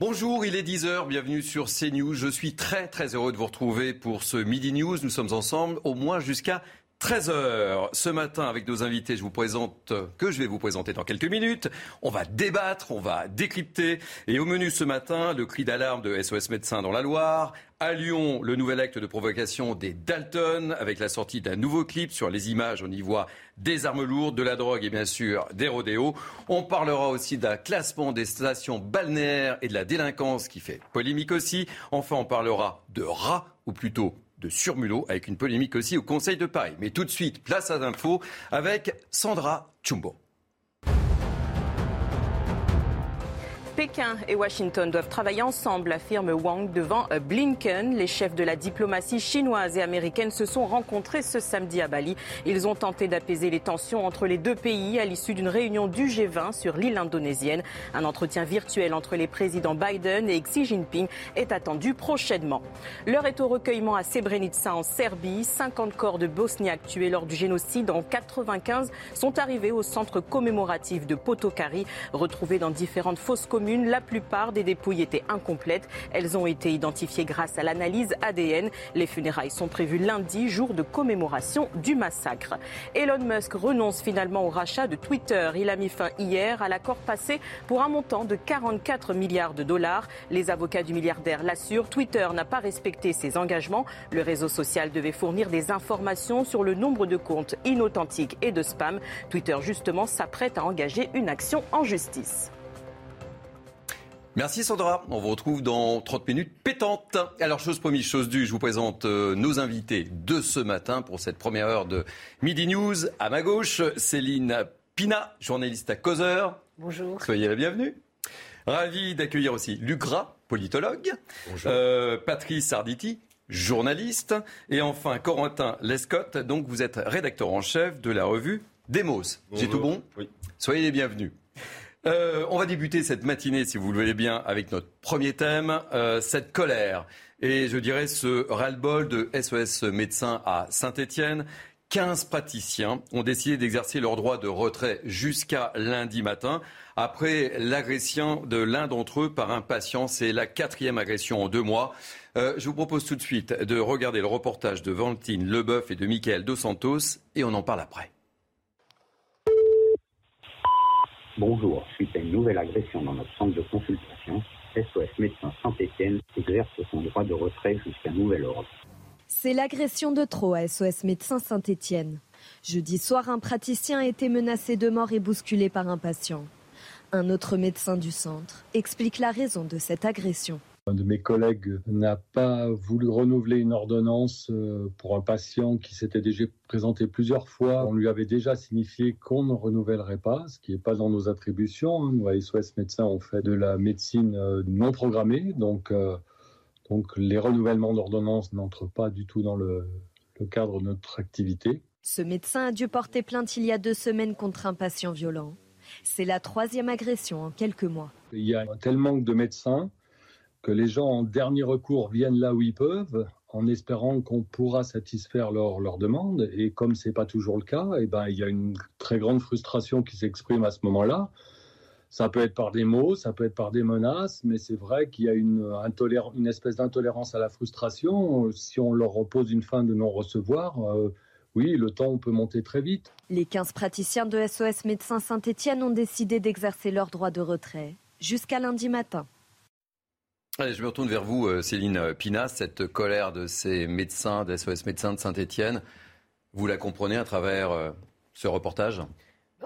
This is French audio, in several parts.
Bonjour, il est 10h, bienvenue sur CNews. Je suis très très heureux de vous retrouver pour ce Midi News. Nous sommes ensemble au moins jusqu'à 13h ce matin avec nos invités, je vous présente que je vais vous présenter dans quelques minutes. On va débattre, on va décrypter. Et au menu ce matin, le cri d'alarme de SOS Médecins dans la Loire. À Lyon, le nouvel acte de provocation des Dalton avec la sortie d'un nouveau clip sur les images. On y voit des armes lourdes, de la drogue et bien sûr des rodéos. On parlera aussi d'un classement des stations balnéaires et de la délinquance qui fait polémique aussi. Enfin, on parlera de rats ou plutôt de surmulot, avec une polémique aussi au Conseil de Paris. Mais tout de suite, place à l'info avec Sandra Chumbo. Pékin et Washington doivent travailler ensemble, affirme Wang devant euh, Blinken. Les chefs de la diplomatie chinoise et américaine se sont rencontrés ce samedi à Bali. Ils ont tenté d'apaiser les tensions entre les deux pays à l'issue d'une réunion du G20 sur l'île indonésienne. Un entretien virtuel entre les présidents Biden et Xi Jinping est attendu prochainement. L'heure est au recueillement à Srebrenica en Serbie. 50 corps de Bosniaques tués lors du génocide en 95 sont arrivés au centre commémoratif de Potokari, retrouvés dans différentes fosses communes la plupart des dépouilles étaient incomplètes. Elles ont été identifiées grâce à l'analyse ADN. Les funérailles sont prévues lundi, jour de commémoration du massacre. Elon Musk renonce finalement au rachat de Twitter. Il a mis fin hier à l'accord passé pour un montant de 44 milliards de dollars. Les avocats du milliardaire l'assurent. Twitter n'a pas respecté ses engagements. Le réseau social devait fournir des informations sur le nombre de comptes inauthentiques et de spam. Twitter, justement, s'apprête à engager une action en justice. Merci Sandra. On vous retrouve dans 30 minutes pétantes. Alors, chose promise, chose due, je vous présente euh, nos invités de ce matin pour cette première heure de Midi News. À ma gauche, Céline Pina, journaliste à Causeur. Bonjour. Soyez la bienvenue. Ravi d'accueillir aussi Luc Gras, politologue. Bonjour. Euh, Patrice Arditi, journaliste. Et enfin, Corentin Lescott, donc vous êtes rédacteur en chef de la revue Demos. J'ai tout bon? Oui. Soyez les bienvenus. Euh, on va débuter cette matinée, si vous le voulez bien, avec notre premier thème, euh, cette colère. Et je dirais ce ras-le-bol de SOS médecins à Saint-Étienne. 15 praticiens ont décidé d'exercer leur droit de retrait jusqu'à lundi matin après l'agression de l'un d'entre eux par un patient. C'est la quatrième agression en deux mois. Euh, je vous propose tout de suite de regarder le reportage de Valentine Leboeuf et de Michael Dos Santos et on en parle après. Bonjour, suite à une nouvelle agression dans notre centre de consultation, SOS Médecins Saint-Étienne exerce son droit de retrait jusqu'à nouvel ordre. C'est l'agression de trop à SOS Médecins Saint-Étienne. Jeudi soir, un praticien a été menacé de mort et bousculé par un patient. Un autre médecin du centre explique la raison de cette agression. Un de mes collègues n'a pas voulu renouveler une ordonnance euh, pour un patient qui s'était déjà présenté plusieurs fois. On lui avait déjà signifié qu'on ne renouvellerait pas, ce qui n'est pas dans nos attributions. Nous, à SOS Médecins, on fait de la médecine euh, non programmée, donc, euh, donc les renouvellements d'ordonnances n'entrent pas du tout dans le, le cadre de notre activité. Ce médecin a dû porter plainte il y a deux semaines contre un patient violent. C'est la troisième agression en quelques mois. Il y a un tel manque de médecins que les gens en dernier recours viennent là où ils peuvent en espérant qu'on pourra satisfaire leurs leur demandes. Et comme ce n'est pas toujours le cas, eh ben, il y a une très grande frustration qui s'exprime à ce moment-là. Ça peut être par des mots, ça peut être par des menaces, mais c'est vrai qu'il y a une, une espèce d'intolérance à la frustration. Si on leur repose une fin de non-recevoir, euh, oui, le temps peut monter très vite. Les 15 praticiens de SOS Médecins Saint-Étienne ont décidé d'exercer leur droit de retrait jusqu'à lundi matin. Allez, je me retourne vers vous, euh, Céline Pina. Cette colère de ces médecins, des SOS médecins de Saint-Etienne, vous la comprenez à travers euh, ce reportage?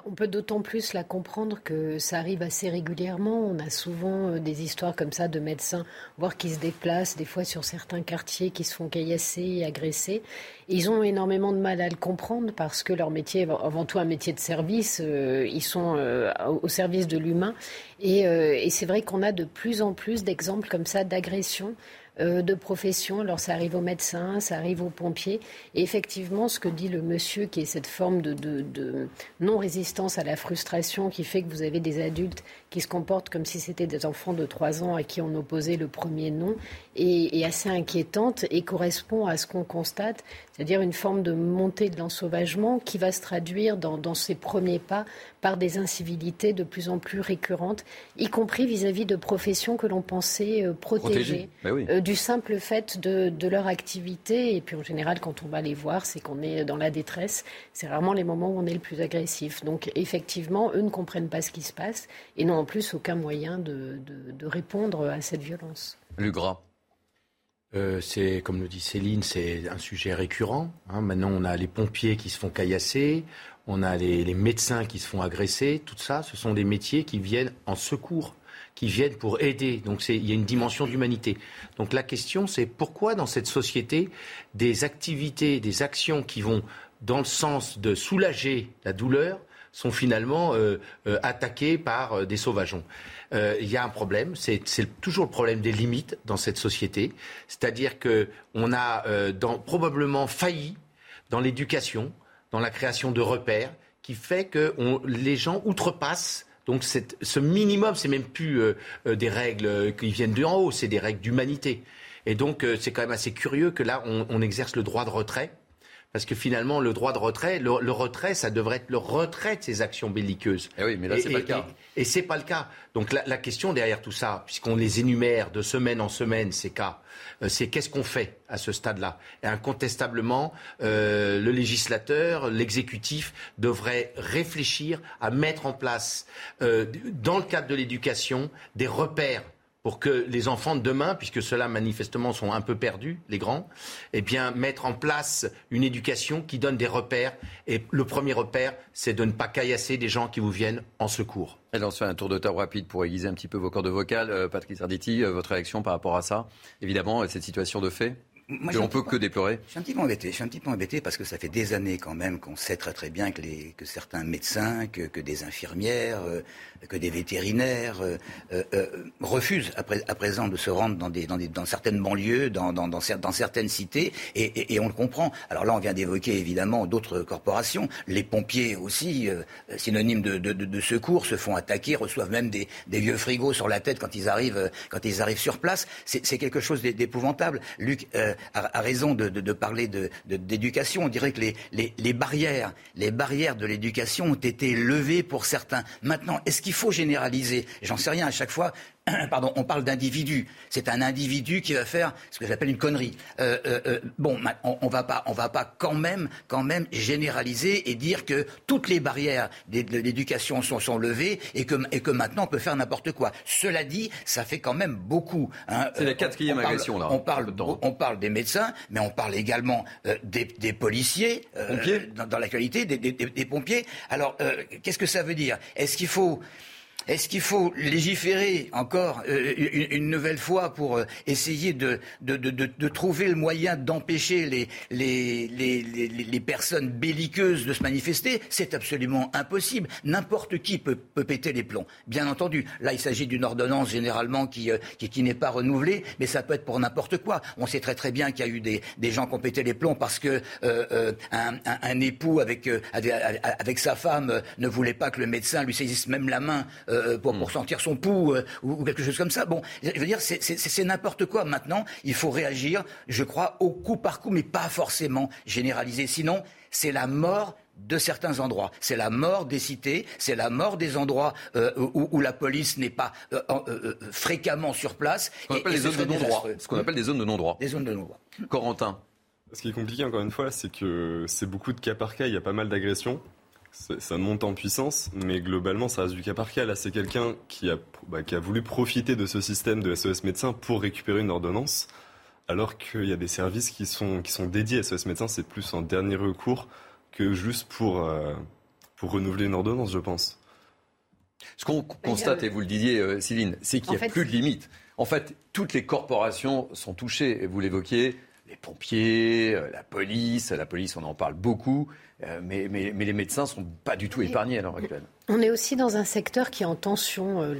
On peut d'autant plus la comprendre que ça arrive assez régulièrement. On a souvent euh, des histoires comme ça de médecins, voire qui se déplacent des fois sur certains quartiers, qui se font caillasser, agresser. ils ont énormément de mal à le comprendre parce que leur métier est avant tout un métier de service. Euh, ils sont euh, au service de l'humain. Et, et c'est vrai qu'on a de plus en plus d'exemples comme ça d'agressions de profession. Alors ça arrive aux médecins, ça arrive aux pompiers. Et effectivement, ce que dit le monsieur, qui est cette forme de, non-résistance à la frustration qui fait que vous avez des adultes qui se comportent comme si c'était des enfants de 3 ans à qui on opposait le premier nom, est, assez inquiétante et correspond à ce qu'on constate, c'est-à-dire une forme de montée de l'ensauvagement qui va se traduire dans ces premiers pas par des incivilités de plus en plus récurrentes, y compris vis-à-vis de professions que l'on pensait euh, protéger, ben euh, du simple fait de, leur activité. Et puis en général, quand on va les voir, c'est qu'on est dans la détresse. C'est rarement les moments où on est le plus agressif. Donc effectivement, eux ne comprennent pas ce qui se passe et n'ont en plus aucun moyen de, répondre à cette violence. Le gras. Euh, c'est, comme le dit Céline, c'est un sujet récurrent. Hein. Maintenant, on a les pompiers qui se font caillasser, on a les, médecins qui se font agresser, tout ça, ce sont des métiers qui viennent en secours, qui viennent pour aider. Donc il y a une dimension d'humanité. Donc la question, c'est pourquoi dans cette société, des activités, des actions qui vont dans le sens de soulager la douleur sont finalement euh, euh, attaquées par euh, des sauvageons. Il y a un problème, c'est toujours le problème des limites dans cette société, c'est-à-dire qu'on a probablement failli dans l'éducation, dans la création de repères qui fait que les gens outrepassent donc ce minimum, c'est même plus euh, euh, des règles euh, qui viennent de en haut, c'est des règles d'humanité. Et donc c'est quand même assez curieux que là on, exerce le droit de retrait. Parce que finalement, le droit de retrait, le, retrait, ça devrait être le retrait de ces actions belliqueuses. Eh oui, mais là, c'est pas le cas. Et, et c'est pas le cas. Donc la, la, question derrière tout ça, puisqu'on les énumère de semaine en semaine, ces cas, euh, c'est qu'est-ce qu'on fait à ce stade-là? Et incontestablement, euh, le législateur, l'exécutif devrait réfléchir à mettre en place, euh, dans le cadre de l'éducation, des repères pour que les enfants de demain, puisque ceux-là manifestement sont un peu perdus, les grands, eh bien mettre en place une éducation qui donne des repères. Et le premier repère, c'est de ne pas caillasser des gens qui vous viennent en secours. Alors, on se fait un tour de table rapide pour aiguiser un petit peu vos cordes vocales. Euh, Patrick Sarditi, euh, votre réaction par rapport à ça? Évidemment, cette situation de fait moi, on peut que déplorer. Je suis un petit peu embêté. Je suis un petit peu embêté parce que ça fait des années quand même qu'on sait très très bien que, les, que certains médecins, que, que des infirmières, euh, que des vétérinaires euh, euh, refusent à, à, présent de se rendre dans, des, dans, des, dans certaines banlieues, dans, dans, certaines cités, et, et, et, on le comprend. Alors là, on vient d'évoquer évidemment d'autres corporations. Les pompiers aussi, synonymes de, de, de, secours, se font attaquer, reçoivent même des, des, vieux frigos sur la tête quand ils arrivent, quand ils arrivent sur place. C'est quelque chose d'épouvantable. Luc a, raison de, parler d'éducation. On dirait que barrières, les barrières de l'éducation ont été levées pour certains. Maintenant, est-ce qu'il il faut généraliser? J'en sais rien à chaque fois. Pardon, on parle d'individu. C'est un individu qui va faire ce que j'appelle une connerie. Euh, euh, euh, bon, on, on va pas, on va pas quand même, quand même généraliser et dire que toutes les barrières de l'éducation sont, sont levées et que, et que maintenant on peut faire n'importe quoi. Cela dit, ça fait quand même beaucoup. Hein. C'est la quatrième agression là. On parle, on parle des médecins, mais on parle également des, des, policiers, dans, dans, la qualité des, des, des pompiers. Alors, qu'est-ce que ça veut dire? Est-ce qu'il faut est-ce qu'il faut légiférer encore euh, une, nouvelle fois pour euh, essayer de, trouver le moyen d'empêcher les, personnes belliqueuses de se manifester? C'est absolument impossible. N'importe qui peut, péter les plombs. Bien entendu, là il s'agit d'une ordonnance généralement qui, euh, qui, n'est pas renouvelée, mais ça peut être pour n'importe quoi. On sait très très bien qu'il y a eu des, gens qui ont pété les plombs parce que un, époux avec, sa femme ne voulait pas que le médecin lui saisisse même la main euh, pour, pour, hmm. sentir son pouls euh, ou, quelque chose comme ça. Bon, je veux dire, c'est n'importe quoi. Maintenant, il faut réagir, je crois, au coup par coup, mais pas forcément généraliser. Sinon, c'est la mort de certains endroits. C'est la mort des cités, c'est la mort des endroits euh, où, la police n'est pas fréquemment sur place. Ce qu'on appelle, de non-droit. Ce qu'on appelle des zones de non-droit. Des zones de non-droit. Corentin. Ce qui est compliqué, encore une fois, c'est que c'est beaucoup de cas par cas, il y a pas mal d'agressions ça monte en puissance, mais globalement, ça reste du cas par cas. Là, c'est quelqu'un qui a, bah, qui a voulu profiter de ce système de SOS médecin pour récupérer une ordonnance, alors qu'il y a des services qui sont, qui sont dédiés à SOS médecin. C'est plus en dernier recours que juste pour, euh, pour renouveler une ordonnance, je pense. Ce qu'on constate, et vous le disiez, euh, Céline, c'est qu'il n'y a plus de limites. En fait, toutes les corporations sont touchées, vous l'évoquiez, les pompiers, euh, la police, la police, on en parle beaucoup, euh, mais, mais, mais les médecins ne sont pas du tout épargnés à l'heure actuelle. On est aussi dans un secteur qui est en tension. Euh,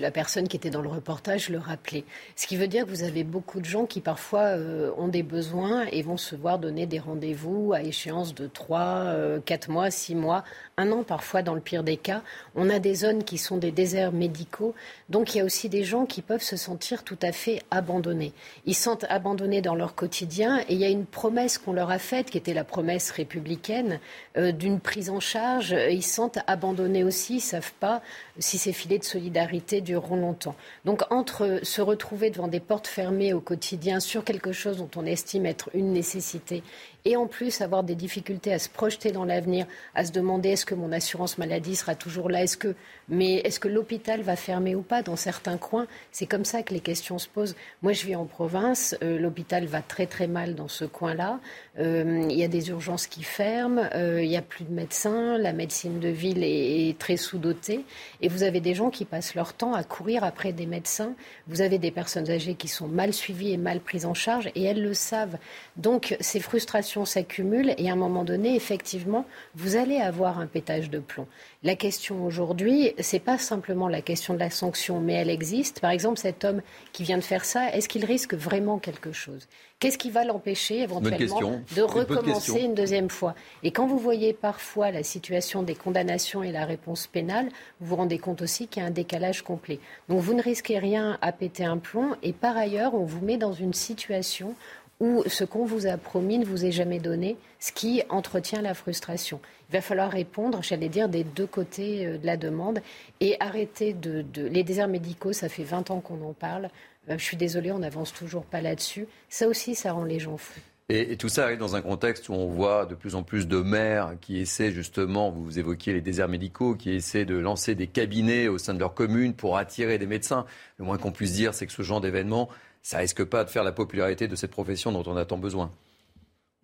la, personne qui était dans le reportage le rappelait. Ce qui veut dire que vous avez beaucoup de gens qui parfois euh, ont des besoins et vont se voir donner des rendez-vous à échéance de 3, 4 mois, 6 mois, un an parfois dans le pire des cas. On a des zones qui sont des déserts médicaux. Donc il y a aussi des gens qui peuvent se sentir tout à fait abandonnés. Ils se sentent abandonnés dans leur quotidien et il y a une promesse qu'on leur a faite, qui était la promesse républicaine, d'une prise en charge. Ils se sentent abandonnés aussi, ne savent pas si ces filets de solidarité dureront longtemps. Donc entre se retrouver devant des portes fermées au quotidien sur quelque chose dont on estime être une nécessité et en plus avoir des difficultés à se projeter dans l'avenir, à se demander est-ce que mon assurance maladie sera toujours là, est-ce que, mais est-ce que l'hôpital va fermer ou pas dans certains coins C'est comme ça que les questions se posent. Moi, je vis en province, euh, l'hôpital va très très mal dans ce coin-là. Euh, il y a des urgences qui ferment, euh, il n'y a plus de médecins, la médecine de ville est, très sous-dotée, et vous avez des gens qui passent leur temps à courir après des médecins. Vous avez des personnes âgées qui sont mal suivies et mal prises en charge, et elles le savent. Donc ces frustrations s'accumule et à un moment donné, effectivement, vous allez avoir un pétage de plomb. La question aujourd'hui, c'est pas simplement la question de la sanction, mais elle existe. Par exemple, cet homme qui vient de faire ça, est-ce qu'il risque vraiment quelque chose? Qu'est-ce qui va l'empêcher éventuellement de recommencer une deuxième fois? Et quand vous voyez parfois la situation des condamnations et la réponse pénale, vous vous rendez compte aussi qu'il y a un décalage complet. Donc vous ne risquez rien à péter un plomb et par ailleurs, on vous met dans une situation où ce qu'on vous a promis ne vous est jamais donné, ce qui entretient la frustration. Il va falloir répondre, j'allais dire, des deux côtés euh, de la demande et arrêter de, Les déserts médicaux, ça fait 20 ans qu'on en parle. Euh, je suis désolée, on n'avance toujours pas là-dessus. Ça aussi, ça rend les gens fous. Et, tout ça arrive dans un contexte où on voit de plus en plus de maires qui essaient justement, vous évoquiez les déserts médicaux, qui essaient de lancer des cabinets au sein de leur commune pour attirer des médecins. Le moins qu'on puisse dire, c'est que ce genre d'événement ça risque pas de faire la popularité de cette profession dont on a tant besoin.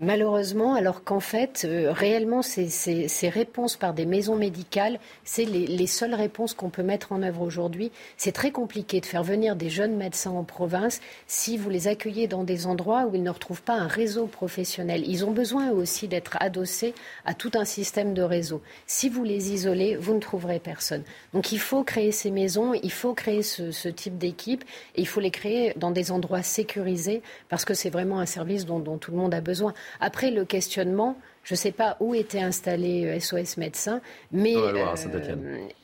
Malheureusement, alors qu'en fait, euh, réellement, ces, réponses par des maisons médicales, c'est les, les, seules réponses qu'on peut mettre en œuvre aujourd'hui. C'est très compliqué de faire venir des jeunes médecins en province si vous les accueillez dans des endroits où ils ne retrouvent pas un réseau professionnel. Ils ont besoin eux aussi d'être adossés à tout un système de réseau. Si vous les isolez, vous ne trouverez personne. Donc il faut créer ces maisons, il faut créer ce, type d'équipe et il faut les créer dans des endroits sécurisés parce que c'est vraiment un service dont tout le monde a besoin. Après, le questionnement, je ne sais pas où était installé SOS euh, Médecins, mais euh,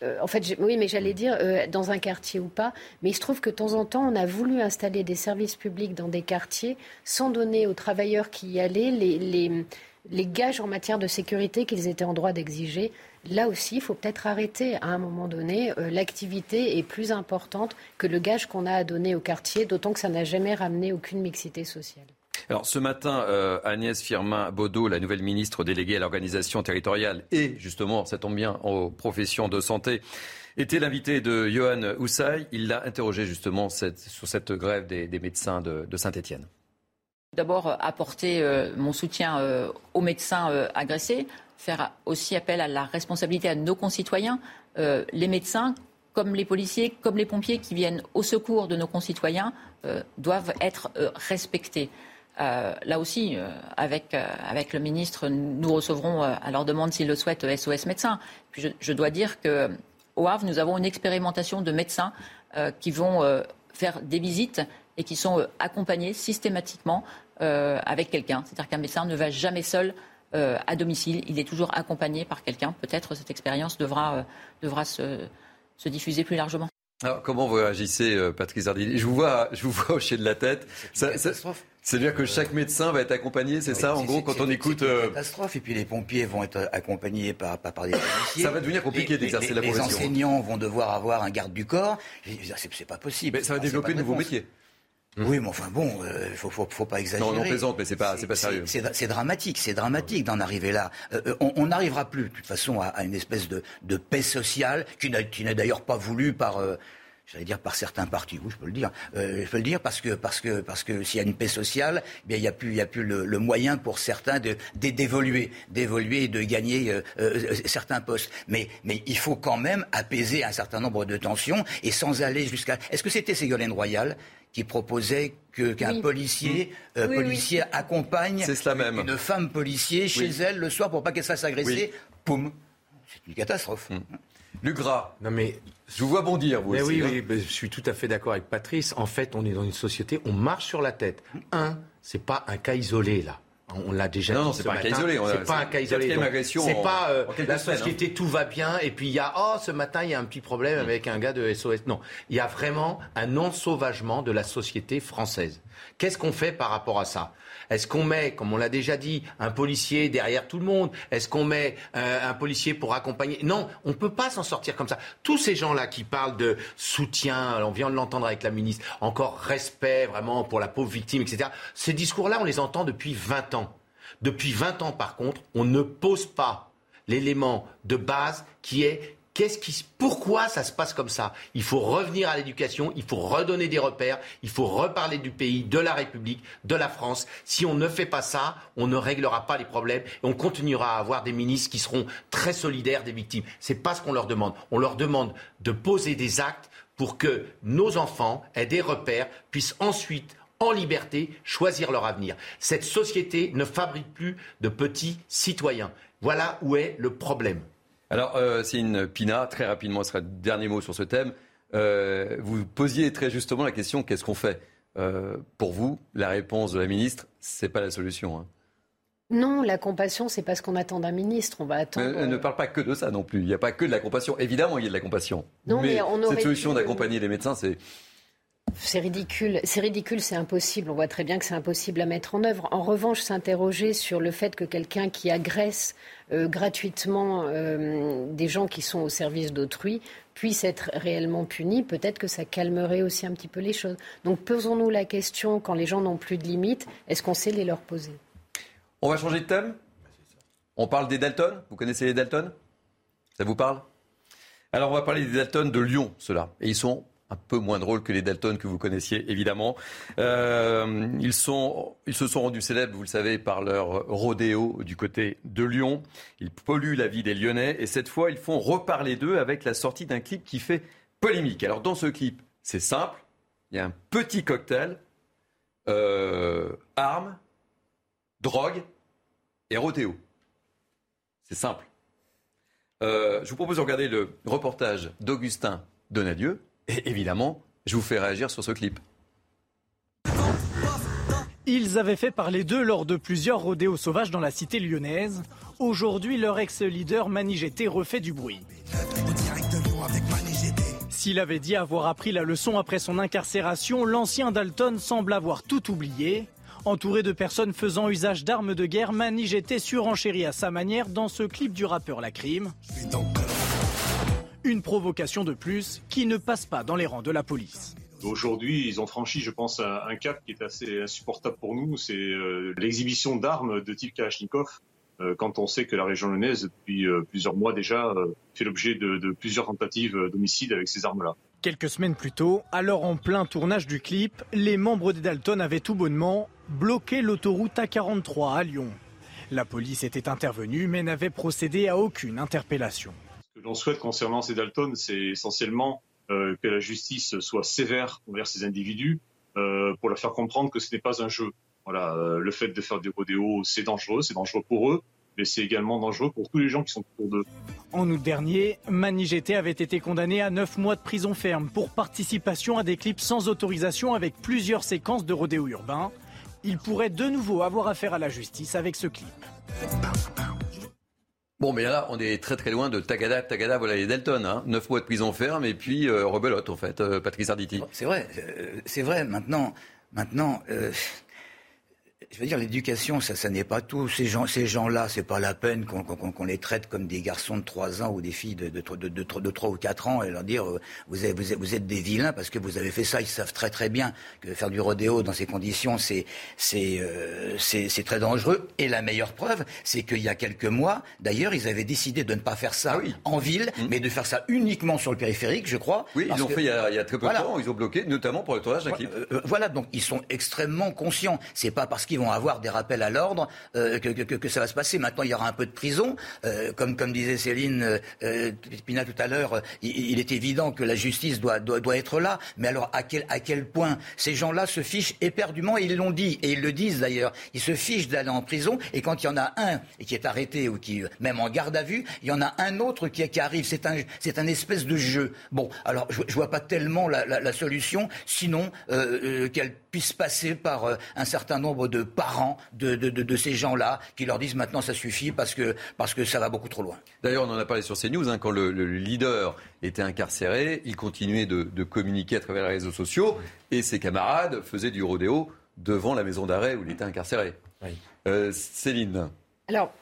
euh, en fait, oui, mais j'allais dire dans un quartier ou pas. Mais il se trouve que de temps en temps, on a voulu installer des services publics dans des quartiers sans donner aux travailleurs qui y allaient les, les gages en matière de sécurité qu'ils étaient en droit d'exiger. Là aussi, il faut peut-être arrêter à un moment donné. L'activité est plus importante que le gage qu'on a à donner au quartier, d'autant que ça n'a jamais ramené aucune mixité sociale. Alors ce matin, euh, Agnès Firmin-Baudot, la nouvelle ministre déléguée à l'organisation territoriale et justement, ça tombe bien, aux professions de santé, était l'invité de Johan Houssaï. Il l'a interrogé justement sur cette grève des, médecins de, Saint-Etienne. D'abord, euh, apporter euh, mon soutien aux médecins agressés, faire aussi appel à la responsabilité à nos concitoyens. les médecins, comme les policiers, comme les pompiers qui viennent au secours de nos concitoyens, doivent être respectés. Euh, là aussi, euh, avec, euh, avec le ministre, nous recevrons à leur demande, s'ils le souhaitent, SOS médecins. Je, dois dire qu'au Havre, nous avons une expérimentation de médecins qui vont faire des visites et qui sont accompagnés systématiquement avec quelqu'un. C'est-à-dire qu'un médecin ne va jamais seul à domicile. Il est toujours accompagné par quelqu'un. Peut-être cette expérience devra, se diffuser plus largement. Alors, comment vous réagissez, Patrice Zardini je vous vois, je vous vois hocher de la tête. C'est-à-dire que chaque médecin va être accompagné, c'est ça, en gros, quand on écoute. C'est une euh, catastrophe. Et puis les pompiers vont être accompagnés par, par, des policiers. Ça va devenir compliqué d'exercer la profession. Les enseignants vont devoir avoir un garde du corps. C'est pas possible. Mais ça va développer de nouveaux métiers. Oui, mais enfin bon, il euh, faut, faut, pas exagérer. Non, on plaisante, mais c'est pas, pas sérieux. C'est dramatique, c'est dramatique d'en arriver là. Euh, on n'arrivera plus, de toute façon, à, une espèce de, de paix sociale qui n'est d'ailleurs pas voulue par j'allais dire par certains partis, oui, je peux le dire. Euh, je peux le dire parce que parce que parce que s'il y a une paix sociale, eh bien il n'y a plus il y a plus le, moyen pour certains de d'évoluer, d'évoluer et de gagner euh, euh, certains postes. Mais mais il faut quand même apaiser un certain nombre de tensions et sans aller jusqu'à. Est-ce que c'était Ségolène Royal qui proposait qu'un policier, policier accompagne une femme policier chez elle le soir pour pas qu'elle se fasse agresser. Poum, c'est une catastrophe. Mm. Non mais je vous vois bondir, vous mais aussi. Oui, oui, je suis tout à fait d'accord avec Patrice. En fait, on est dans une société, on marche sur la tête. Un, c'est pas un cas isolé là. On l'a déjà non, dit. Non, c'est pas, un cas isolé. C'est pas un cas isolé. C'est pas euh, la société, tout va bien, et puis il y a, oh, ce matin, il y a un petit problème mm. avec un gars de SOS. Non. Il y a vraiment un ensauvagement de la société française. Qu'est-ce qu'on fait par rapport à ça? Est-ce qu'on met, comme on l'a déjà dit, un policier derrière tout le monde? Est-ce qu'on met euh, un policier pour accompagner? Non, on ne peut pas s'en sortir comme ça. Tous ces gens-là qui parlent de soutien, on vient de l'entendre avec la ministre, encore respect vraiment pour la pauvre victime, etc. Ces discours-là, on les entend depuis 20 ans. Depuis 20 ans, par contre, on ne pose pas l'élément de base qui est Qu'est-ce qui, pourquoi ça se passe comme ça Il faut revenir à l'éducation, il faut redonner des repères, il faut reparler du pays, de la République, de la France. Si on ne fait pas ça, on ne réglera pas les problèmes et on continuera à avoir des ministres qui seront très solidaires des victimes. C'est pas ce qu'on leur demande. On leur demande de poser des actes pour que nos enfants aient des repères, puissent ensuite en liberté choisir leur avenir. Cette société ne fabrique plus de petits citoyens. Voilà où est le problème. Alors, euh, une Pina, très rapidement, ce sera le dernier mot sur ce thème. Euh, vous posiez très justement la question qu'est-ce qu'on fait? Euh, Pour vous, la réponse de la ministre, c'est pas la solution. Hein. Non, la compassion, c'est pas ce qu'on attend d'un ministre. On va attendre. Elle ne parle pas que de ça non plus. Il n'y a pas que de la compassion. Évidemment, il y a de la compassion. Non, mais, cette solution d'accompagner les médecins, c'est c'est ridicule, c'est impossible. On voit très bien que c'est impossible à mettre en œuvre. En revanche, s'interroger sur le fait que quelqu'un qui agresse euh, gratuitement euh, des gens qui sont au service d'autrui puisse être réellement puni, peut-être que ça calmerait aussi un petit peu les choses. Donc posons-nous la question, quand les gens n'ont plus de limites, est-ce qu'on sait les leur poser? On va changer de thème? On parle des Dalton? Vous connaissez les Dalton? Ça vous parle? Alors on va parler des Dalton de Lyon, ceux-là. Et ils sont un peu moins drôle que les Dalton que vous connaissiez évidemment. Euh, ils, se sont rendus célèbres, vous le savez, par leur rodéo du côté de Lyon. Ils polluent la vie des Lyonnais et cette fois, ils font reparler d'eux avec la sortie d'un clip qui fait polémique. Alors dans ce clip, c'est simple, il y a un petit cocktail, euh, armes, drogue et rodéo. C'est simple. Euh, je vous propose de regarder le reportage d'Augustin Donadieu et évidemment, je vous fais réagir sur ce clip. Ils avaient fait parler d'eux lors de plusieurs rodéos sauvages dans la cité lyonnaise. Aujourd'hui, leur ex-leader Mani refait du bruit. S'il avait dit avoir appris la leçon après son incarcération, l'ancien Dalton semble avoir tout oublié. Entouré de personnes faisant usage d'armes de guerre, Mani surenchérit à sa manière dans ce clip du rappeur La Crime. Une provocation de plus qui ne passe pas dans les rangs de la police. Aujourd'hui, ils ont franchi, je pense, un, cap qui est assez insupportable pour nous. C'est euh, l'exhibition d'armes de type Kalachnikov. Euh, quand on sait que la région lyonnaise, depuis euh, plusieurs mois déjà, fait l'objet de, plusieurs tentatives d'homicide avec ces armes-là. Quelques semaines plus tôt, alors en plein tournage du clip, les membres des Dalton avaient tout bonnement bloqué l'autoroute A43 à Lyon. La police était intervenue mais n'avait procédé à aucune interpellation l'on souhaite concernant ces Dalton, c'est essentiellement euh, que la justice soit sévère envers ces individus euh, pour leur faire comprendre que ce n'est pas un jeu. Voilà, euh, le fait de faire des rodéos, c'est dangereux, c'est dangereux pour eux, mais c'est également dangereux pour tous les gens qui sont autour d'eux. En août dernier, Mani avait été condamné à 9 mois de prison ferme pour participation à des clips sans autorisation avec plusieurs séquences de rodéo urbain. Il pourrait de nouveau avoir affaire à la justice avec ce clip. Bon, mais là, on est très très loin de Tagada, Tagada, voilà les Delton. Hein. Neuf mois de prison ferme et puis euh, rebelote, en fait, euh, Patrice Arditi. C'est vrai, euh, c'est vrai. Maintenant, maintenant je veux dire, l'éducation, ça, ça n'est pas tout. Ces gens, ces gens-là, c'est pas la peine qu'on les traite comme des garçons de 3 ans ou des filles de, de, de, de 3 ou 4 ans et leur dire euh, vous, êtes, vous, êtes, des vilains parce que vous avez fait ça. Ils savent très très bien que faire du rodéo dans ces conditions, c'est euh, très dangereux. Et la meilleure preuve, c'est qu'il y a quelques mois, d'ailleurs, ils avaient décidé de ne pas faire ça ah en ville, mmh. mais de faire ça uniquement sur le périphérique, je crois. Oui, ils l'ont fait il y, a, il y, a, très peu de temps. Ils ont bloqué, notamment pour le tournage d'un clip. Euh, voilà, donc ils sont extrêmement conscients. C'est pas parce qu'ils vont avoir des rappels à l'ordre euh, que, ça va se passer. Maintenant, il y aura un peu de prison. Euh, comme, comme disait Céline euh, Pina tout à l'heure, il, est évident que la justice doit, doit, doit être là. Mais alors, à quel, à quel point ces gens-là se fichent éperdument, ils l'ont dit, et ils le disent d'ailleurs, ils se fichent d'aller en prison, et quand il y en a un qui est arrêté, ou qui, même en garde à vue, il y en a un autre qui, qui arrive. C'est un, c'est un espèce de jeu. Bon, alors, je, je vois pas tellement la, solution, sinon qu'elle puisse passer par un certain nombre de parents de, de, de, ces gens-là qui leur disent maintenant ça suffit parce que, parce que ça va beaucoup trop loin. D'ailleurs, on en a parlé sur CNews, hein, quand le, le, leader était incarcéré, il continuait de, de, communiquer à travers les réseaux sociaux et ses camarades faisaient du rodéo devant la maison d'arrêt où il était incarcéré. Oui. Euh, Céline. Alors,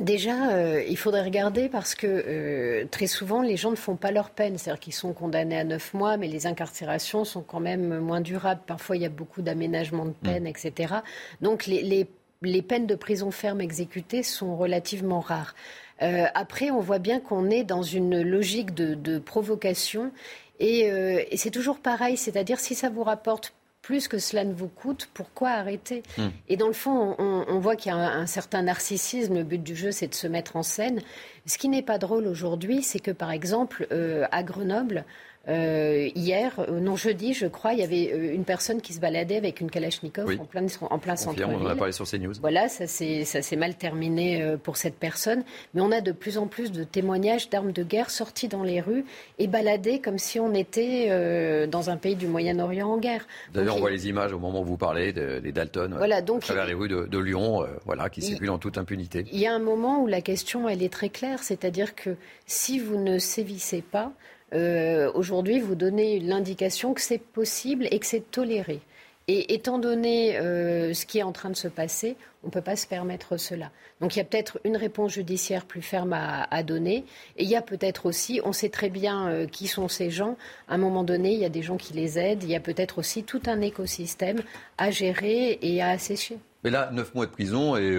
Déjà, euh, il faudrait regarder parce que euh, très souvent, les gens ne font pas leur peine. C'est-à-dire qu'ils sont condamnés à neuf mois, mais les incarcérations sont quand même moins durables. Parfois, il y a beaucoup d'aménagements de peine, mmh. etc. Donc, les, les, les, peines de prison ferme exécutées sont relativement rares. Euh, après, on voit bien qu'on est dans une logique de, de provocation. Et, euh, et c'est toujours pareil, c'est-à-dire si ça vous rapporte plus que cela ne vous coûte, pourquoi arrêter hmm. Et dans le fond, on, voit qu'il y a un, certain narcissisme. Le but du jeu, c'est de se mettre en scène. Ce qui n'est pas drôle aujourd'hui, c'est que, par exemple, euh, à Grenoble, euh, hier, euh, non jeudi, je crois, il y avait euh, une personne qui se baladait avec une Kalachnikov en plein, en plein centre-ville. On en a parlé sur CNews. Voilà, ça s'est mal terminé pour cette personne. Mais on a de plus en plus de témoignages d'armes de guerre sorties dans les rues et baladées comme si on était dans un pays du Moyen-Orient en guerre. D'ailleurs, on voit les images au moment où vous parlez des Dalton voilà, donc, à travers les rues de, de Lyon, voilà, qui circulent en toute impunité. Il y a un moment où la question, elle est très claire, c'est-à-dire que si vous ne sévissez pas, euh, aujourd'hui, vous donnez l'indication que c'est possible et que c'est toléré. Et étant donné euh, ce qui est en train de se passer, on ne peut pas se permettre cela. Donc il y a peut-être une réponse judiciaire plus ferme à, donner. Et il y a peut-être aussi, on sait très bien euh, qui sont ces gens. À un moment donné, il y a des gens qui les aident. Il y a peut-être aussi tout un écosystème à gérer et à assécher. Mais là, neuf mois de prison et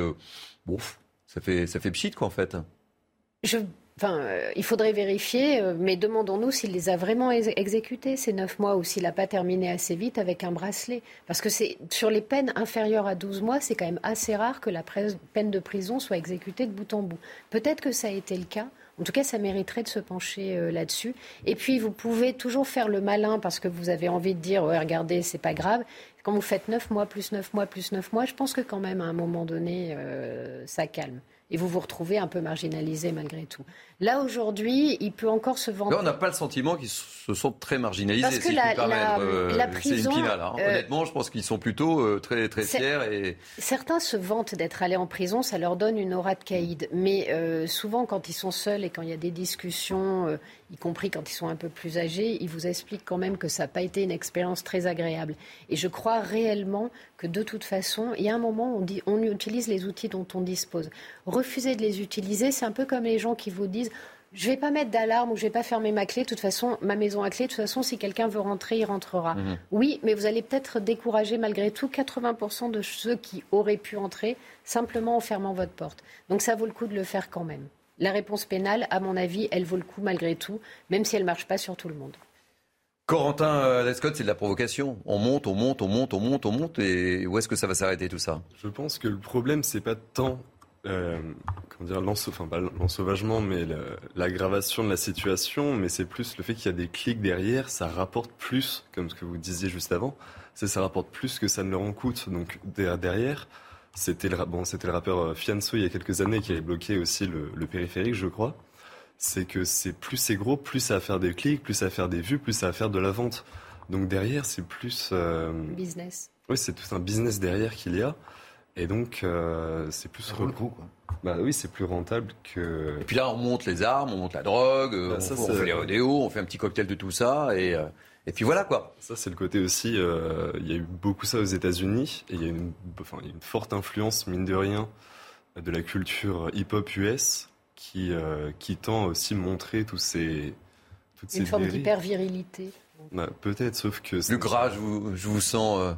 bon, ça fait ça fait pchit quoi en fait. Je Enfin, euh, il faudrait vérifier, euh, mais demandons-nous s'il les a vraiment exécutés ces neuf mois ou s'il n'a pas terminé assez vite avec un bracelet. Parce que sur les peines inférieures à 12 mois, c'est quand même assez rare que la peine de prison soit exécutée de bout en bout. Peut-être que ça a été le cas. En tout cas, ça mériterait de se pencher euh, là-dessus. Et puis, vous pouvez toujours faire le malin parce que vous avez envie de dire, ouais, regardez, c'est pas grave. Quand vous faites neuf mois, plus neuf mois, plus neuf mois, je pense que quand même, à un moment donné, ça calme et vous vous retrouvez un peu marginalisé malgré tout. Là, aujourd'hui, il peut encore se vendre. Là, on n'a pas le sentiment qu'ils se sont très marginalisés. Parce que la, la, euh, la, prison. Hein. Euh, Honnêtement, je pense qu'ils sont plutôt euh, très, très fiers. Et... Certains se vantent d'être allés en prison, ça leur donne une aura de caïd. Mais souvent, quand ils sont seuls et quand il y a des discussions, y compris quand ils sont un peu plus âgés, ils vous expliquent quand même que ça n'a pas été une expérience très agréable. Et je crois réellement que de toute façon, il y a un moment où on, dit, on utilise les outils dont on dispose. Refuser de les utiliser, c'est un peu comme les gens qui vous disent je vais pas mettre d'alarme ou je vais pas fermer ma clé. De toute façon, ma maison à clé. De toute façon, si quelqu'un veut rentrer, il rentrera. Mhm. Oui, mais vous allez peut-être décourager malgré tout 80% de ceux qui auraient pu entrer simplement en fermant votre porte. Donc ça vaut le coup de le faire quand même. La réponse pénale, à mon avis, elle vaut le coup malgré tout, même si elle marche pas sur tout le monde. Corentin euh, Lescott, c'est de la provocation. On monte, on monte, on monte, on monte, on monte. Et où est-ce que ça va s'arrêter tout ça? Je pense que le problème, c'est pas tant euh, comment dire, enfin pas l'ensauvagement, mais l'aggravation de la situation, mais c'est plus le fait qu'il y a des clics derrière, ça rapporte plus, comme ce que vous disiez juste avant, c'est ça rapporte plus que ça ne leur en coûte. Donc derrière, c'était le, bon, c'était le rappeur euh, Fianso il y a quelques années qui avait bloqué aussi le, le périphérique, je crois. C'est que c'est plus c'est gros, plus ça va faire des clics, plus ça va faire des vues, plus ça va faire de la vente. Donc derrière, c'est plus euh... business. Oui, c'est tout un business derrière qu'il y a. Et donc, euh, c'est plus le coup, quoi. Bah oui, c'est plus rentable que. Et puis là, on monte les armes, on monte la drogue, bah, on, fait les rodéos, on fait un petit cocktail de tout ça, et, euh, Et puis voilà quoi. Ça, c'est le côté aussi. Euh, il y a eu beaucoup ça aux États-Unis et il y a une, enfin, une forte influence, mine de rien, de la culture hip-hop US qui, euh, qui tend aussi montrer tous ces. Toutes une forme d'hyper-virilité. Bah, peut-être, sauf que. Le gras, je vous, je vous sens euh,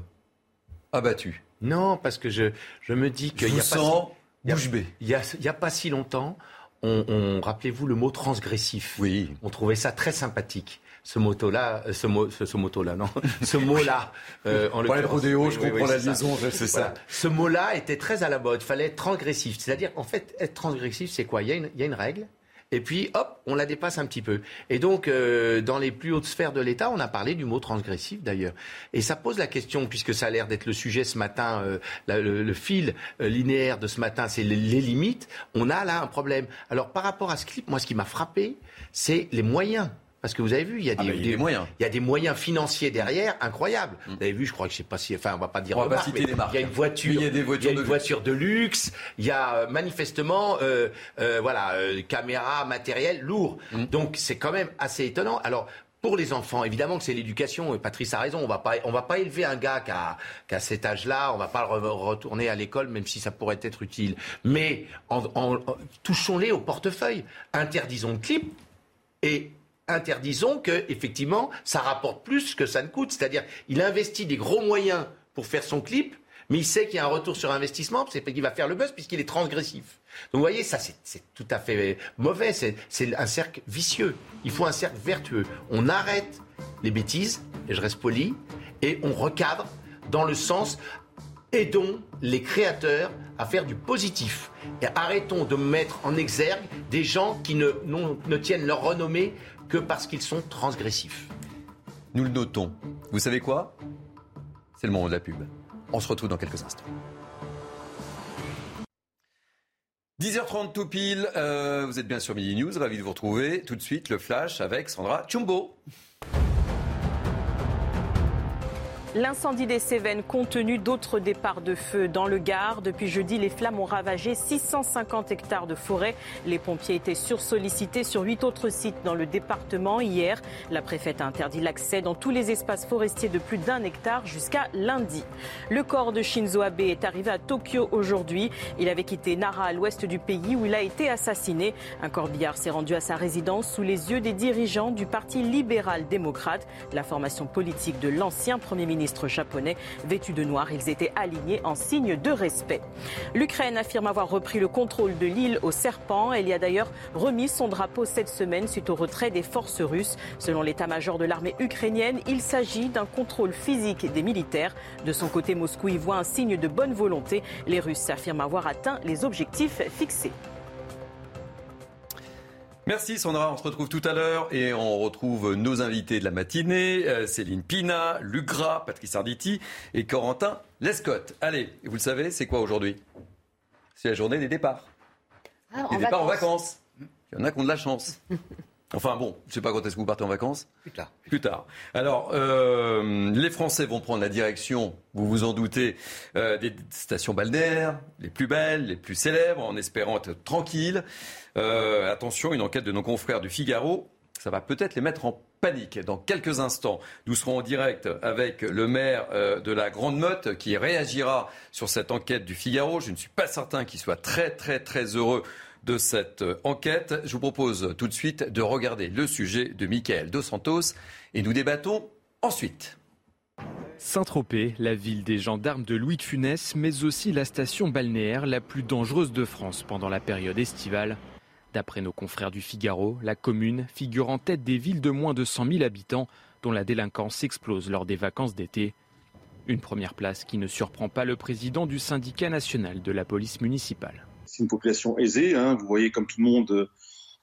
abattu. Non, parce que je, je me dis qu'il y a pas. Si, Il n'y a, y a pas si longtemps, on, on rappelez-vous le mot transgressif. Oui. On trouvait ça très sympathique ce moto-là, euh, ce mot, ce, moto-là, non, ce mot-là. Euh, en le rodéo, je comprends la liaison, c'est ça. Ce mot-là était très à la mode. Il fallait être transgressif. C'est-à-dire, en fait, être transgressif, c'est quoi? Il y, a une, il y a une règle. Et puis, hop, on la dépasse un petit peu. Et donc, euh, dans les plus hautes sphères de l'État, on a parlé du mot transgressif, d'ailleurs. Et ça pose la question, puisque ça a l'air d'être le sujet ce matin, euh, le, le, fil euh, linéaire de ce matin, c'est les, les, limites. On a là un problème. Alors, par rapport à ce clip, moi, ce qui m'a frappé, c'est les moyens parce que vous avez vu, il y a ah, des, des, moyens. Il y a des moyens financiers derrière incroyables. Mm. Vous avez vu, je crois que je sais pas si, enfin, on va pas dire. On va pas citer les marques. Il y a une voiture. Il y a des voitures il y a une de voiture luxe. de luxe. Il y a euh, manifestement, euh, euh, voilà, euh, caméra, matériel lourd. Mm. Donc c'est quand même assez étonnant. Alors pour les enfants, évidemment que c'est l'éducation. Et Patrice a raison. On va pas, on va pas élever un gars qui a, qui a cet âge-là. On va pas le retourner à l'école, même si ça pourrait être utile. Mais en, en, en touchons-les au portefeuille. Interdisons le clip et interdisons que, effectivement, ça rapporte plus que ça ne coûte. C'est-à-dire, il investit des gros moyens pour faire son clip, mais il sait qu'il y a un retour sur investissement, c'est qu'il va faire le buzz puisqu'il est transgressif. Donc vous voyez, ça c'est tout à fait mauvais, c'est un cercle vicieux. Il faut un cercle vertueux. On arrête les bêtises, et je reste poli, et on recadre dans le sens aidons les créateurs à faire du positif. Et arrêtons de mettre en exergue des gens qui ne, ne tiennent leur renommée que parce qu'ils sont transgressifs. Nous le notons. Vous savez quoi? C'est le moment de la pub. On se retrouve dans quelques instants. 10h30 tout pile, euh, vous êtes bien sur Midi News, ravi de vous retrouver. Tout de suite, le flash avec Sandra Chumbo. L'incendie des Cévennes compte tenu d'autres départs de feu dans le Gard. Depuis jeudi, les flammes ont ravagé 650 hectares de forêt. Les pompiers étaient sursollicités sur huit autres sites dans le département. Hier, la préfète a interdit l'accès dans tous les espaces forestiers de plus d'un hectare jusqu'à lundi. Le corps de Shinzo Abe est arrivé à Tokyo aujourd'hui. Il avait quitté Nara à l'ouest du pays où il a été assassiné. Un corbillard s'est rendu à sa résidence sous les yeux des dirigeants du Parti libéral-démocrate, la formation politique de l'ancien Premier ministre ministres japonais. Vêtus de noir, ils étaient alignés en signe de respect. L'Ukraine affirme avoir repris le contrôle de l'île au Serpent. Elle y a d'ailleurs remis son drapeau cette semaine suite au retrait des forces russes. Selon l'état-major de l'armée ukrainienne, il s'agit d'un contrôle physique des militaires. De son côté, Moscou y voit un signe de bonne volonté. Les Russes affirment avoir atteint les objectifs fixés. Merci Sandra, on se retrouve tout à l'heure et on retrouve nos invités de la matinée, euh, Céline Pina, Luc Gras, Patrice Arditi et Corentin Lescotte. Allez, vous le savez, c'est quoi aujourd'hui? C'est la journée des départs. Ah, en départs en vacances. Il y en a qui ont de la chance. Enfin bon, je ne sais pas quand est-ce que vous partez en vacances. Plus tard. Plus tard. Alors, euh, les Français vont prendre la direction, vous vous en doutez, euh, des stations balnéaires, les plus belles, les plus célèbres, en espérant être tranquilles. Euh, attention, une enquête de nos confrères du Figaro, ça va peut-être les mettre en panique. Dans quelques instants, nous serons en direct avec le maire de la Grande Motte qui réagira sur cette enquête du Figaro. Je ne suis pas certain qu'il soit très très très heureux de cette enquête. Je vous propose tout de suite de regarder le sujet de Michael Dos Santos et nous débattons ensuite. Saint-Tropez, la ville des gendarmes de Louis de Funès, mais aussi la station balnéaire la plus dangereuse de France pendant la période estivale. D'après nos confrères du Figaro, la commune figure en tête des villes de moins de 100 000 habitants dont la délinquance explose lors des vacances d'été. Une première place qui ne surprend pas le président du syndicat national de la police municipale. C'est une population aisée, hein. vous voyez comme tout le monde euh,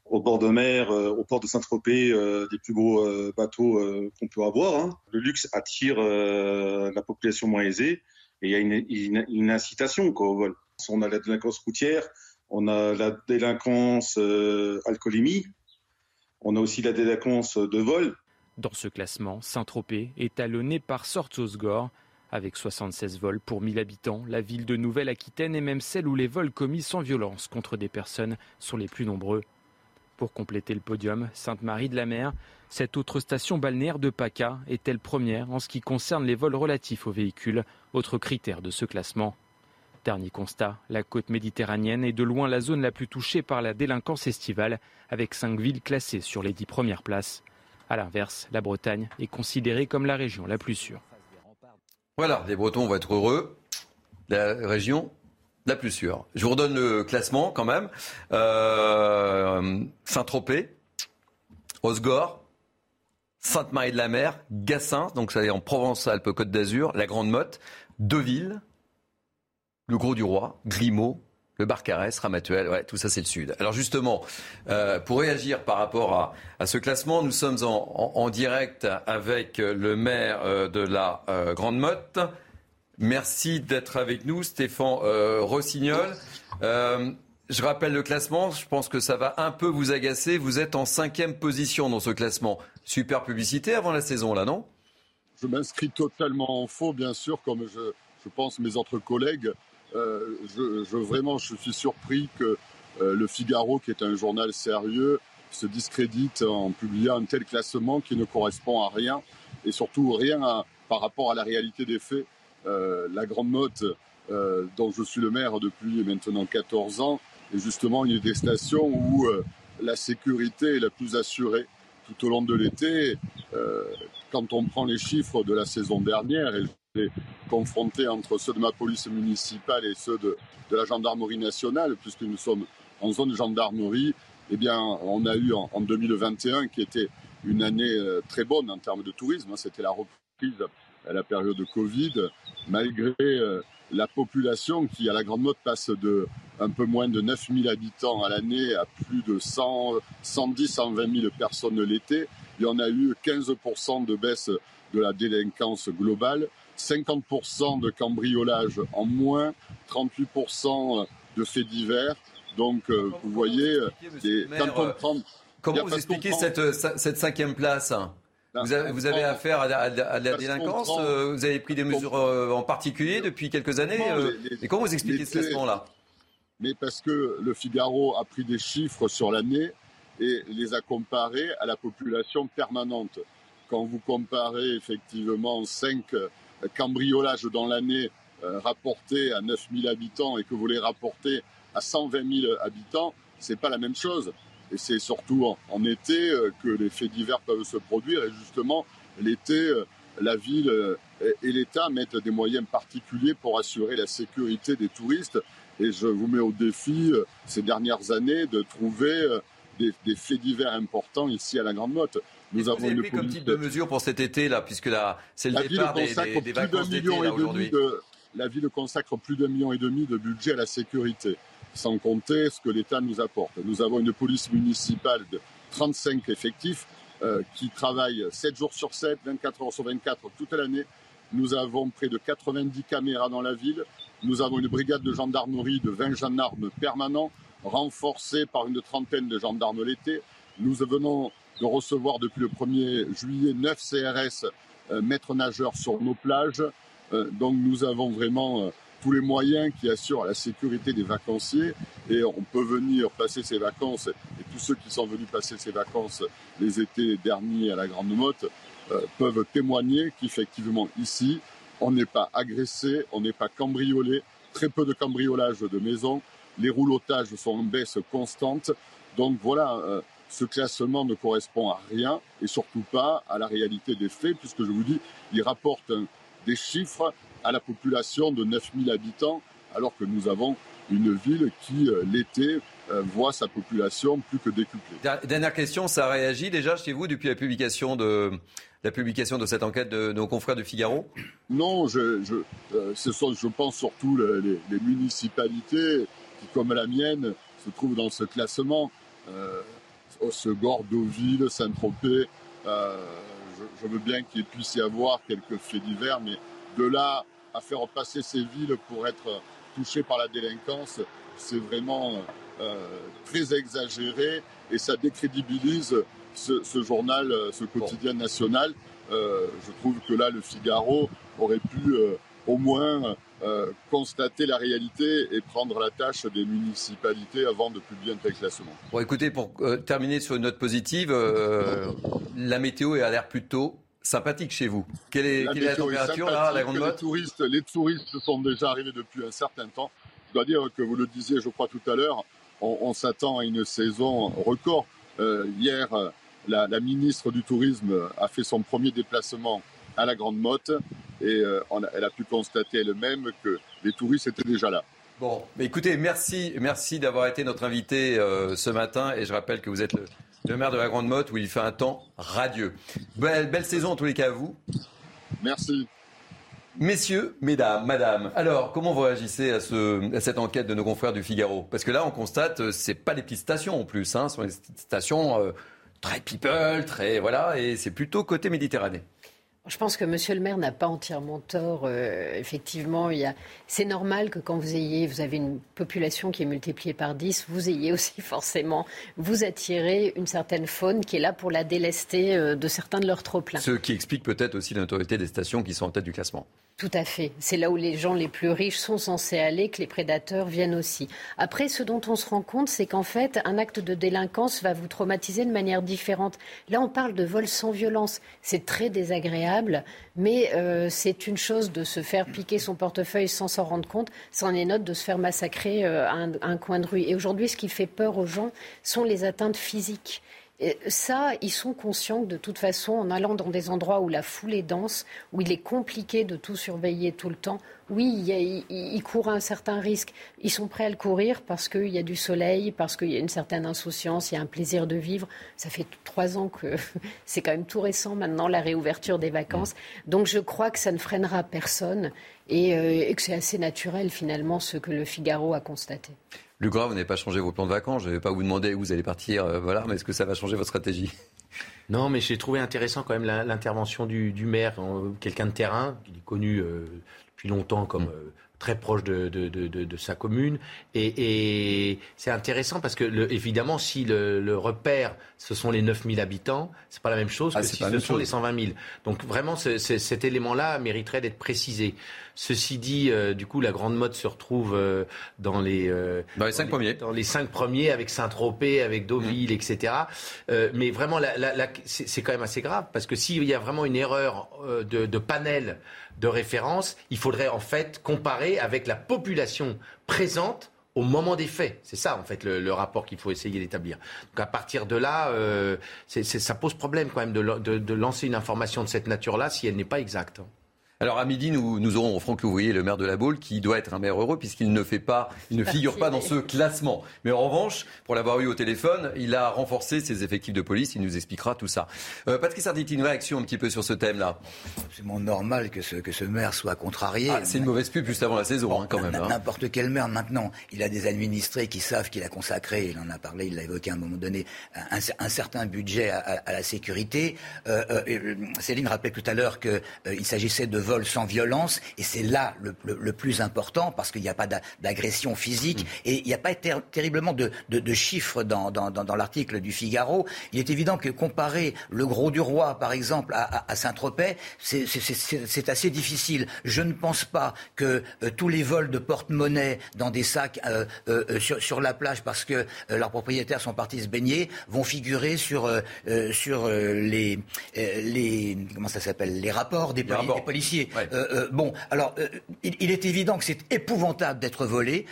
au bord de mer, euh, au port de Saint-Tropez, euh, des plus beaux euh, bateaux qu'on peut avoir. Hein. Le luxe attire la population moins aisée et il y a une, incitation au vol. On a la délinquance routière, on a la délinquance alcoolémie, on a aussi la délinquance de vol. Dans ce classement, Saint-Tropez est talonné par Sortzosgor. Avec 76 vols pour 1000 habitants, la ville de Nouvelle-Aquitaine est même celle où les vols commis sans violence contre des personnes sont les plus nombreux. Pour compléter le podium, Sainte-Marie-de-la-Mer, cette autre station balnéaire de PACA est-elle première en ce qui concerne les vols relatifs aux véhicules, autre critère de ce classement. Dernier constat, la côte méditerranéenne est de loin la zone la plus touchée par la délinquance estivale, avec cinq villes classées sur les dix premières places. A l'inverse, la Bretagne est considérée comme la région la plus sûre. Voilà, les Bretons vont être heureux. La région la plus sûre. Je vous redonne le classement quand même. Euh, Saint-Tropez, Osgore, Sainte-Marie-de-la-Mer, Gassin, donc ça est en Provence-Alpes-Côte d'Azur, la Grande Motte, Deauville, le Gros du Roi, Grimaud, le Barcarès, Ramatuel, tout ça c'est le sud. Alors justement, euh, pour réagir par rapport à, ce classement, nous sommes en, direct avec le maire euh, de la euh, Grande Motte. Merci d'être avec nous, Stéphane Rossignol. je rappelle le classement, je pense que ça va un peu vous agacer. Vous êtes en cinquième position dans ce classement. Super publicité avant la saison, là, non? Je m'inscris totalement en faux, bien sûr, comme je pense mes autres collègues. Euh, je, vraiment, je suis surpris que euh, le Figaro, qui est un journal sérieux, se discrédite en publiant un tel classement qui ne correspond à rien et surtout rien par rapport à la réalité des faits. Euh, la Grande Motte, dont je suis le maire depuis maintenant 14 ans, est justement une des stations où la sécurité est la plus assurée tout au long de l'été. quand on prend les chiffres de la saison dernière, confronté entre ceux de ma police municipale et ceux de, la gendarmerie nationale, puisque nous sommes en zone gendarmerie, eh bien, on a eu en, 2021 qui était une année euh, très bonne en termes de tourisme. Hein. C'était la reprise à la période de Covid, malgré euh, la population qui, à la Grande Motte, passe de un peu moins de 9000 habitants à l'année à plus de 100, 110, 120 000 personnes l'été. Il y en a eu 15% de baisse de la délinquance globale. 50% de cambriolage en moins, 38% de faits divers. Donc, euh, vous voyez, quand on prend... Comment vous expliquez cette, cette, cinquième place? Ben, vous avez, vous avez affaire à, la délinquance euh, Vous avez pris des mesures euh, en particulier depuis quelques années Et comment vous expliquez ce classement-là? Mais parce que le Figaro a pris des chiffres sur l'année et les a comparés à la population permanente. Quand vous comparez effectivement 5 cambriolage dans l'année euh, rapporté à 9000 habitants et que vous les rapportez à 120 000 habitants, c'est pas la même chose. Et c'est surtout en, été euh, que les faits divers peuvent se produire. Et justement, l'été, euh, la ville et l'État mettent des moyens particuliers pour assurer la sécurité des touristes. Et je vous mets au défi ces dernières années de trouver des, des faits divers importants ici à la Grande Motte. Nous avons avez comme type de mesure pour cet été là, puisque là, c'est le départ des, des, vacances d'été aujourd'hui. La ville consacre plus d'un million et demi de budget à la sécurité, sans compter ce que l'État nous apporte. Nous avons une police municipale de 35 effectifs euh, qui travaillent 7 jours sur 7, 24 heures sur 24 toute l'année. Nous avons près de 90 caméras dans la ville. Nous avons une brigade de gendarmerie de 20 gendarmes permanents, renforcée par une trentaine de gendarmes l'été. Nous venons de recevoir depuis le 1er juillet 9 CRS euh, maîtres nageurs sur nos plages. Euh, donc nous avons vraiment euh, tous les moyens qui assurent la sécurité des vacanciers et on peut venir passer ses vacances et tous ceux qui sont venus passer ses vacances les étés derniers à la Grande Motte peuvent témoigner qu'effectivement ici on n'est pas agressé, on n'est pas cambriolé, très peu de cambriolage de maisons, les roulotages sont en baisse constante. Donc voilà, ce classement ne correspond à rien et surtout pas à la réalité des faits, puisque je vous dis, il rapporte des chiffres à la population de 9000 habitants, alors que nous avons une ville qui, euh, l'été, euh, voit sa population plus que décuplée. Dernière question, ça réagit déjà chez vous depuis la publication de, la publication de cette enquête de nos confrères du Figaro? Non, je, je, euh, ce sont, je pense surtout les, les, municipalités qui, comme la mienne, se trouvent dans ce classement. Osegor, Deauville, Saint-Tropez. Euh, je, veux bien qu'il puisse y avoir quelques faits divers, mais de là à faire passer ces villes pour être touchées par la délinquance, c'est vraiment euh, très exagéré et ça décrédibilise ce, journal, ce quotidien national. Euh, je trouve que là, le Figaro aurait pu au moins constater la réalité et prendre la tâche des municipalités avant de publier un tel classement. Bon, écoutez, pour terminer sur une note positive, la météo est à l'air plutôt sympathique chez vous. Quelle est la, température là, la Grande les touristes, les touristes sont déjà arrivés depuis un certain temps. Je dois dire que vous le disiez, je crois tout à l'heure, on, s'attend à une saison record. Euh, hier, la, ministre du Tourisme a fait son premier déplacement à la Grande Motte et euh, elle a pu constater elle-même que les touristes étaient déjà là. Bon, mais écoutez, merci, merci d'avoir été notre invité euh, ce matin et je rappelle que vous êtes le, le maire de la Grande Motte où il fait un temps radieux. Belle, belle saison en tous les cas à vous. Merci. Messieurs, mesdames, madame, alors comment vous réagissez à, ce, à, cette enquête de nos confrères du Figaro? Parce que là, on constate, euh, c'est pas des petites stations en plus, hein, ce sont des stations euh, très people, très voilà, et c'est plutôt côté Méditerranée. Je pense que Monsieur le maire n'a pas entièrement tort. Euh, effectivement, c'est normal que quand vous ayez, vous avez une population qui est multipliée par 10, vous ayez aussi forcément, vous attirez une certaine faune qui est là pour la délester euh, de certains de leurs trop-pleins. Ce qui explique peut-être aussi l'autorité des stations qui sont en tête du classement. Tout à fait. C'est là où les gens les plus riches sont censés aller, que les prédateurs viennent aussi. Après, ce dont on se rend compte, c'est qu'en fait, un acte de délinquance va vous traumatiser de manière différente. Là, on parle de vol sans violence. C'est très désagréable, mais euh, c'est une chose de se faire piquer son portefeuille sans s'en rendre compte. C'en est une autre de se faire massacrer euh, à un coin de rue. Et aujourd'hui, ce qui fait peur aux gens sont les atteintes physiques ça, ils sont conscients que de toute façon, en allant dans des endroits où la foule est dense, où il est compliqué de tout surveiller tout le temps, oui, ils courent un certain risque. Ils sont prêts à le courir parce qu'il y a du soleil, parce qu'il y a une certaine insouciance, il y a un plaisir de vivre. Ça fait trois ans que c'est quand même tout récent maintenant, la réouverture des vacances. Donc je crois que ça ne freinera personne et, euh, et que c'est assez naturel finalement ce que le Figaro a constaté. Luc vous n'avez pas changé vos plans de vacances. Je ne vais pas vous demander où vous allez partir, euh, voilà, mais est-ce que ça va changer votre stratégie? Non, mais j'ai trouvé intéressant quand même l'intervention du, maire, quelqu'un de terrain, qui est connu euh, depuis longtemps comme euh, très proche de, sa commune. Et, c'est intéressant parce que, évidemment, si le, repère, ce sont les 9000 habitants, c'est pas la même chose ah, que si ce sont les 120 000. Donc vraiment, cet élément-là mériterait d'être précisé. Ceci dit, euh, du coup, la grande mode se retrouve euh, dans les euh, dans les cinq premiers, dans les cinq premiers avec Saint-Tropez, avec Deauville, mmh. etc. mais vraiment, c'est quand même assez grave parce que s'il y a vraiment une erreur de, de panel de référence, il faudrait en fait comparer avec la population présente au moment des faits. C'est ça, en fait, le, rapport qu'il faut essayer d'établir. Donc, à partir de là, ça pose problème quand même de, lancer une information de cette nature-là si elle n'est pas exacte. Alors à midi, nous, nous aurons Franck Louvrier, le maire de la Baule, qui doit être un maire heureux puisqu'il ne fait pas, il ne figure pas dans ce classement. Mais en revanche, pour l'avoir eu au téléphone, il a renforcé ses effectifs de police. Il nous expliquera tout ça. Euh, Patrick Sarditi, une réaction un petit peu sur ce thème-là? C'est absolument normal que ce, que ce maire soit contrarié. Ah, c'est une mauvaise pub juste avant la saison, hein, quand même. Hein. N'importe quel maire maintenant, il a des administrés qui savent qu'il a consacré, il en a parlé, il l'a évoqué à un moment donné, un, certain budget à, la sécurité. Euh, euh, Céline rappelait tout à l'heure qu'il s'agissait de vols sans violence, et c'est là le, plus important, parce qu'il n'y a pas d'agression physique, mm. et il n'y a pas terriblement de, chiffres dans, l'article du Figaro. Il est évident que comparer le Gros du Roi, par exemple, à, Saint-Tropez, c'est assez difficile. Je ne pense pas que euh, tous les vols de porte-monnaie dans des sacs euh, euh, sur, la plage, parce que leurs propriétaires sont partis se baigner, vont figurer sur, sur les, les, comment ça s'appelle, les rapports des, policiers. Euh, euh, bon, alors, euh, il, est évident que c'est épouvantable d'être volé,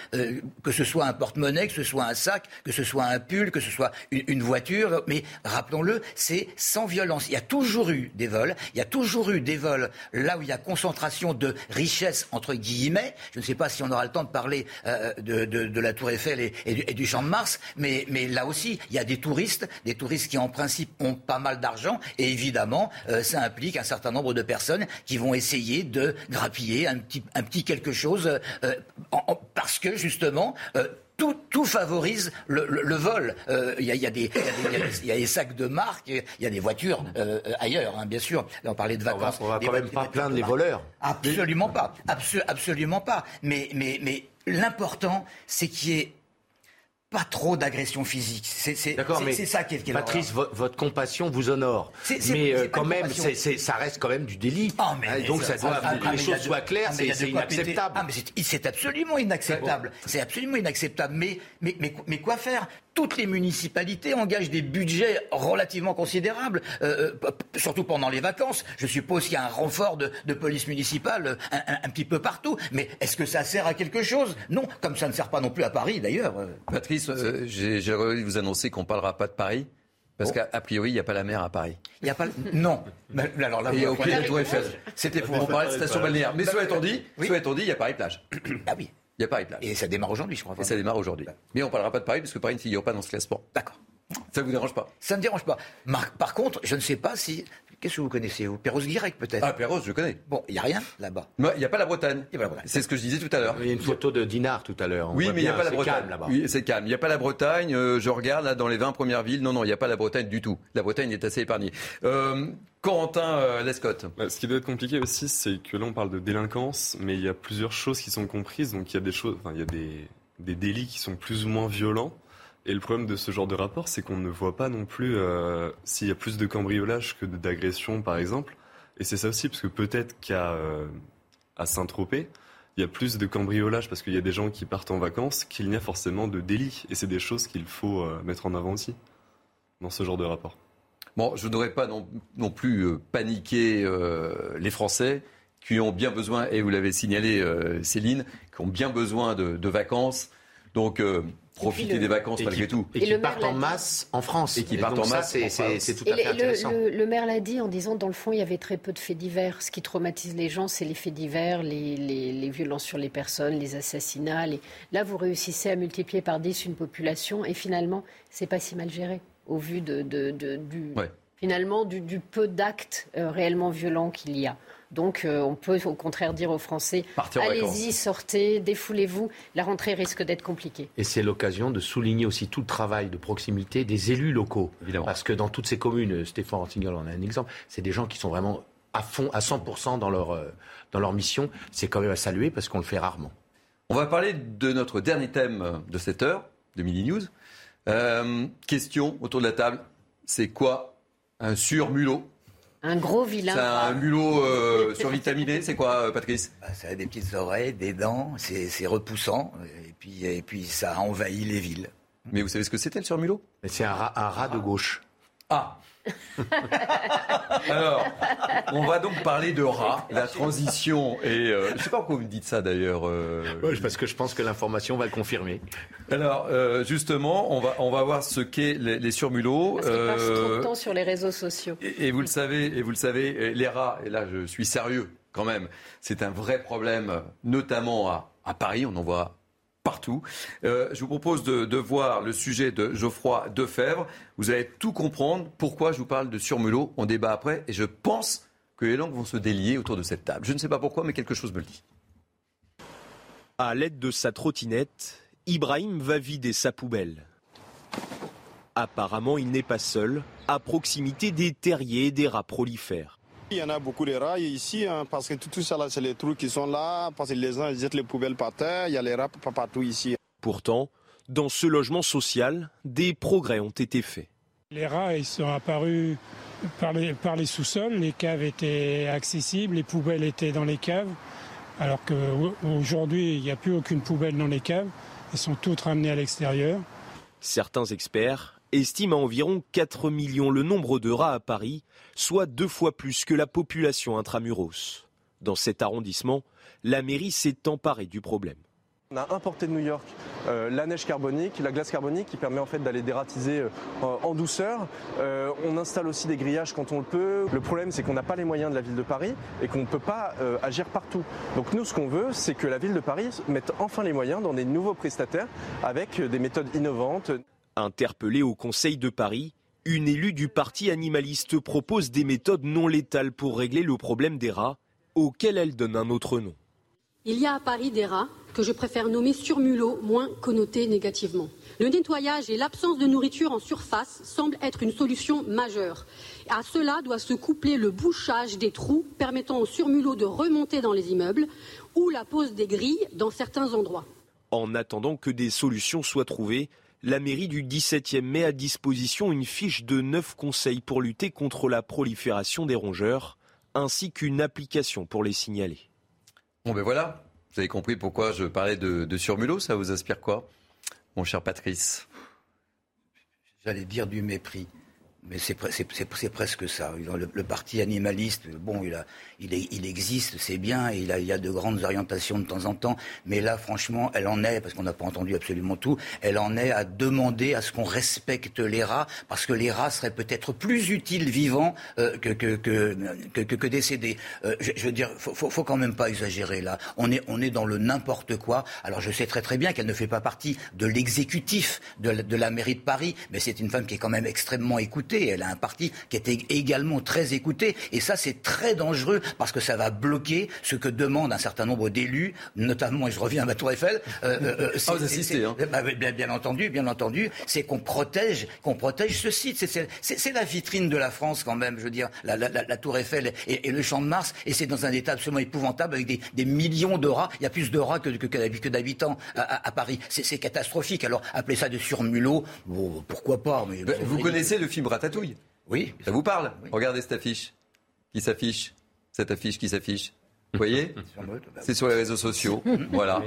que ce soit un porte-monnaie, que ce soit un sac, que ce soit un pull, que ce soit une, voiture, mais rappelons-le, c'est sans violence. Il y a toujours eu des vols, il y a toujours eu des vols là où il y a concentration de richesse, entre guillemets. Je ne sais pas si on aura le temps de parler de, la Tour Eiffel et, du, Champ de Mars, mais, mais là aussi, il y a des touristes, des touristes qui en principe ont pas mal d'argent, et évidemment, ça implique un certain nombre de personnes qui vont essayer de grappiller un petit, un petit quelque chose euh, parce que justement. Euh, tout, tout, favorise le, le, vol. Il y, a, y, a des, y, a des sacs de marque, il y a des voitures euh, ailleurs, hein, bien sûr. Là, on parlait de vacances. On va, va quand même pas plaindre les voleurs. Absolument pas. absolument pas. Mais, mais, mais l'important, c'est qu'il y ait pas trop d'agression physique. C'est ça qui est, qui Patrice, votre compassion vous honore. mais euh, quand même, ça reste quand même du délit. Oh, mais hein, donc ça doit, ah, que les choses soient claires, c'est inacceptable. Ah, c'est absolument inacceptable. C'est absolument inacceptable. Mais, mais, mais, mais quoi faire? Toutes les municipalités engagent des budgets relativement considérables, euh, euh, surtout pendant les vacances. Je suppose qu'il y a un renfort de, police municipale un, petit peu partout. Mais est-ce que ça sert à quelque chose? Non, comme ça ne sert pas non plus à Paris d'ailleurs. Patrice, euh, j'ai envie de vous annoncer qu'on ne parlera pas de Paris. Parce qu'a priori, il n'y a pas la mer à Paris. Il n'y a pas. Non. Mais, alors là, il y a aucun Tour Eiffel. C'était pour en parler de station balnéaire. Mais soit étant dit, il y a Paris plage. Ah oui. Il y a Paris-Plage. Et ça démarre aujourd'hui, je crois. Et ça démarre aujourd'hui. Mais on ne parlera pas de Paris parce que Paris ne figure pas dans ce classement. D'accord. Ça ne vous dérange pas? Ça ne me dérange pas. par contre, je ne sais pas si. Qu'est-ce que vous connaissez vous? Perros-Guirec, peut-être? Ah, Perros, je connais. Bon, il n'y a rien là-bas. Il n'y a pas la Bretagne. C'est ce que je disais tout à l'heure. Il y a une photo de Dinard tout à l'heure. Oui, mais il n'y a pas la Bretagne. là-bas. Oui, c'est calme. Il n'y a pas la Bretagne. Euh, je regarde là dans les 20 premières villes. Non, non, il n'y a pas la Bretagne du tout. La Bretagne est assez épargnée. Euh, Corentin euh, Lescott. Bah, ce qui doit être compliqué aussi, c'est que là, on parle de délinquance, mais il y a plusieurs choses qui sont comprises. Donc, il y a des choses, enfin, il y a des, des délits qui sont plus ou moins violents. Et le problème de ce genre de rapport, c'est qu'on ne voit pas non plus euh, s'il y a plus de cambriolage que d'agression, par exemple. Et c'est ça aussi, parce que peut-être qu'à euh, à Saint-Tropez, il y a plus de cambriolage parce qu'il y a des gens qui partent en vacances qu'il n'y a forcément de délits. Et c'est des choses qu'il faut mettre en avant aussi dans ce genre de rapport. Bon, je ne voudrais pas non, non plus paniquer les Français qui ont bien besoin, et vous l'avez signalé Céline, qui ont bien besoin de, de vacances. Donc, profiter des vacances malgré tout. Et, qui partent en masse en France. Et qui partent en masse. C'est tout à fait intéressant. Le, maire l'a dit en disant, dans le fond, il y avait très peu de faits divers. Ce qui traumatise les gens, c'est les faits divers, les, les, violences sur les personnes, les assassinats. Là, vous réussissez à multiplier par 10 une population et finalement, c'est pas si mal géré au vu de, de, du, finalement du, peu d'actes euh, réellement violents qu'il y a. Donc euh, on peut au contraire dire aux Français, allez-y, sortez, défoulez-vous. La rentrée risque d'être compliquée. Et c'est l'occasion de souligner aussi tout le travail de proximité des élus locaux. Évidemment. Parce que dans toutes ces communes, Stéphane Rossignol en a un exemple, c'est des gens qui sont vraiment à fond, à 100% dans leur, euh, dans leur mission. C'est quand même à saluer parce qu'on le fait rarement. On va parler de notre dernier thème de cette heure, de Mini News. Euh, question autour de la table, c'est quoi un surmulot? Un gros vilain. C'est un mulot euh, survitaminé, c'est quoi, euh, Patrice? Bah, Ça a des petites oreilles, des dents, c'est repoussant, et puis, et puis ça envahit les villes. Mais vous savez ce que c'était le surmulot? C'est un rat de gauche. Ah Alors, on va donc parler de rats, la transition. Et euh, je ne sais pas pourquoi vous me dites ça d'ailleurs. Euh... parce que je pense que l'information va le confirmer. Alors, euh, justement, on va, on va voir ce qu'est les, surmulots. Parce euh, passe trop de temps sur les réseaux sociaux. Et, vous le savez, et vous le savez, les rats. Et là, je suis sérieux quand même. C'est un vrai problème, notamment à, à Paris. On en voit Euh, je vous propose de, voir le sujet de Geoffroy Defebvre. Vous allez tout comprendre pourquoi je vous parle de surmulot? On débat après et je pense que les langues vont se délier autour de cette table. Je ne sais pas pourquoi, mais quelque chose me le dit. À l'aide de sa trottinette, Ibrahim va vider sa poubelle. Apparemment, il n'est pas seul. À proximité des terriers et des rats prolifèrent. Il y en a beaucoup de rats ici, hein, parce que tout, ça, c'est les trous qui sont là, parce que les gens jettent les poubelles par terre, il y a les rats partout ici. Pourtant, dans ce logement social, des progrès ont été faits. Les rats, ils sont apparus par les, par les sous-sols, les caves étaient accessibles, les poubelles étaient dans les caves, alors qu'aujourd'hui, il n'y a plus aucune poubelle dans les caves, elles sont toutes ramenées à l'extérieur. Certains experts estime à environ 4 millions le nombre de rats à Paris, soit deux fois plus que la population intramuros. Dans cet arrondissement, la mairie s'est emparée du problème. On a importé de New York euh, la neige carbonique, la glace carbonique qui permet en fait d'aller dératiser euh, en douceur. Euh, on installe aussi des grillages quand on le peut. Le problème c'est qu'on n'a pas les moyens de la ville de Paris et qu'on ne peut pas agir partout. Donc nous ce qu'on veut c'est que la ville de Paris mette enfin les moyens dans des nouveaux prestataires avec des méthodes innovantes. Interpellée au Conseil de Paris, une élue du parti animaliste propose des méthodes non létales pour régler le problème des rats, auquel elle donne un autre nom. Il y a à Paris des rats que je préfère nommer surmulots, moins connotés négativement. Le nettoyage et l'absence de nourriture en surface semblent être une solution majeure. À cela doit se coupler le bouchage des trous permettant aux surmulots de remonter dans les immeubles ou la pose des grilles dans certains endroits. En attendant que des solutions soient trouvées, La mairie du 17e met à disposition une fiche de 9 conseils pour lutter contre la prolifération des rongeurs, ainsi qu'une application pour les signaler. Bon ben voilà, vous avez compris pourquoi je parlais de, de surmulot, ça vous inspire quoi Mon cher Patrice? J'allais dire du mépris. Mais c'est presque ça. Le, parti animaliste, bon, il, a, il, est, il existe, c'est bien, il, a, y a de grandes orientations de temps en temps, mais là, franchement, elle en est, parce qu'on n'a pas entendu absolument tout, elle en est à demander à ce qu'on respecte les rats, parce que les rats seraient peut-être plus utiles vivants euh, que, que, que, que, décédés. Euh, je, veux dire, faut, faut, quand même pas exagérer là. On est, on est dans le n'importe quoi. Alors je sais très très bien qu'elle ne fait pas partie de l'exécutif de la mairie de Paris, mais c'est une femme qui est quand même extrêmement écoutée elle a un parti qui est également très écouté. Et ça, c'est très dangereux parce que ça va bloquer ce que demandent un certain nombre d'élus, notamment, et je reviens à ma tour Eiffel. Euh, euh, euh ah, vous assistez, hein. bah, bien, bien, entendu, bien entendu, c'est qu'on protège, qu'on protège ce site. C'est la vitrine de la France quand même, je veux dire, la, la, la tour Eiffel et, le Champ de Mars. Et c'est dans un état absolument épouvantable avec des, des millions de rats. Il y a plus de rats que, que, que d'habitants à, à, Paris. C'est catastrophique. Alors, appeler ça de surmulot, bon, pourquoi pas mais, bah, Vous connaissez le film Ratatouille Oui. Ça vous parle Regardez cette affiche qui s'affiche. Cette affiche qui s'affiche. Vous voyez C'est sur les réseaux sociaux. voilà.